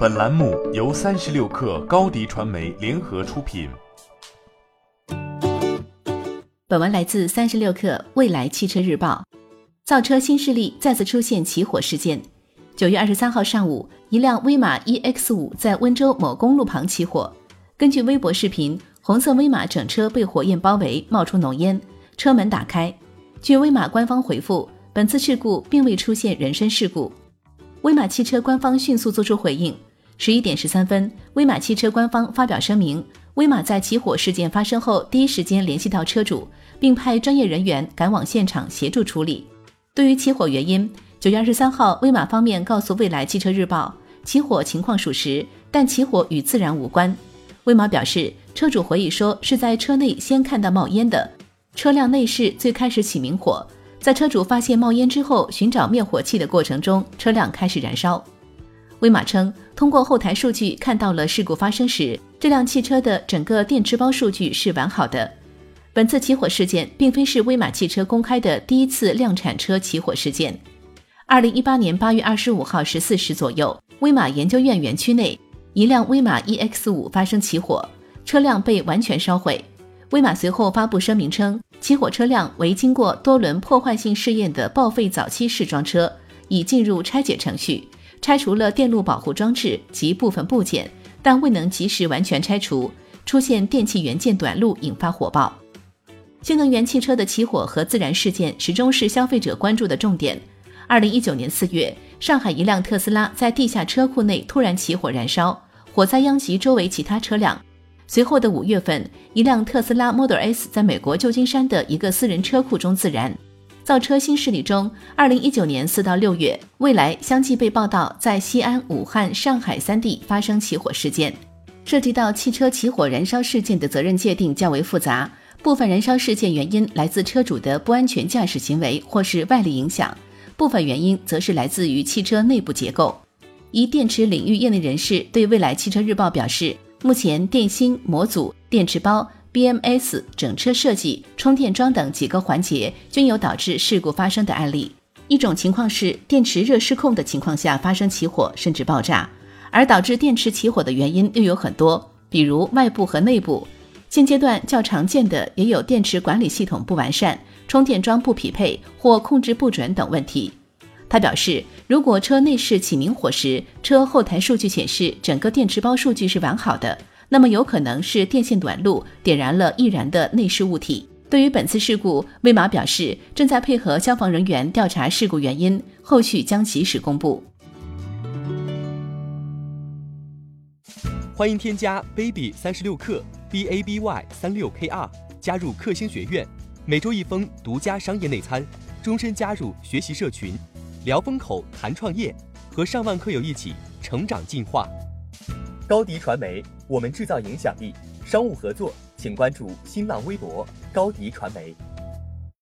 本栏目由三十六氪高低传媒联合出品。本文来自三十六氪未来汽车日报。造车新势力再次出现起火事件。九月二十三号上午，一辆威马 EX 五在温州某公路旁起火。根据微博视频，红色威马整车被火焰包围，冒出浓烟，车门打开。据威马官方回复，本次事故并未出现人身事故。威马汽车官方迅速作出回应。十一点十三分，威马汽车官方发表声明：威马在起火事件发生后，第一时间联系到车主，并派专业人员赶往现场协助处理。对于起火原因，九月二十三号，威马方面告诉未来汽车日报，起火情况属实，但起火与自燃无关。威马表示，车主回忆说是在车内先看到冒烟的，车辆内饰最开始起明火，在车主发现冒烟之后，寻找灭火器的过程中，车辆开始燃烧。威马称，通过后台数据看到了事故发生时这辆汽车的整个电池包数据是完好的。本次起火事件并非是威马汽车公开的第一次量产车起火事件。二零一八年八月二十五号十四时左右，威马研究院园区内一辆威马 EX 五发生起火，车辆被完全烧毁。威马随后发布声明称，起火车辆为经过多轮破坏性试验的报废早期试装车，已进入拆解程序。拆除了电路保护装置及部分部件，但未能及时完全拆除，出现电气元件短路，引发火爆。新能源汽车的起火和自燃事件始终是消费者关注的重点。二零一九年四月，上海一辆特斯拉在地下车库内突然起火燃烧，火灾殃及周围其他车辆。随后的五月份，一辆特斯拉 Model S 在美国旧金山的一个私人车库中自燃。造车新势力中，二零一九年四到六月，未来相继被报道在西安、武汉、上海三地发生起火事件。涉及到汽车起火燃烧事件的责任界定较为复杂，部分燃烧事件原因来自车主的不安全驾驶行为或是外力影响，部分原因则是来自于汽车内部结构。一电池领域业内人士对未来汽车日报表示，目前电芯、模组、电池包。BMS 整车设计、充电桩等几个环节均有导致事故发生的案例。一种情况是电池热失控的情况下发生起火甚至爆炸，而导致电池起火的原因又有很多，比如外部和内部。现阶段较常见的也有电池管理系统不完善、充电桩不匹配或控制不准等问题。他表示，如果车内饰起明火时，车后台数据显示整个电池包数据是完好的。那么有可能是电线短路点燃了易燃的内饰物体。对于本次事故，威马表示正在配合消防人员调查事故原因，后续将及时公布。欢迎添加 baby 三十六克 b a b y 三六 k r 加入克星学院，每周一封独家商业内参，终身加入学习社群，聊风口谈创业，和上万课友一起成长进化。高迪传媒。我们制造影响力，商务合作请关注新浪微博高迪传媒。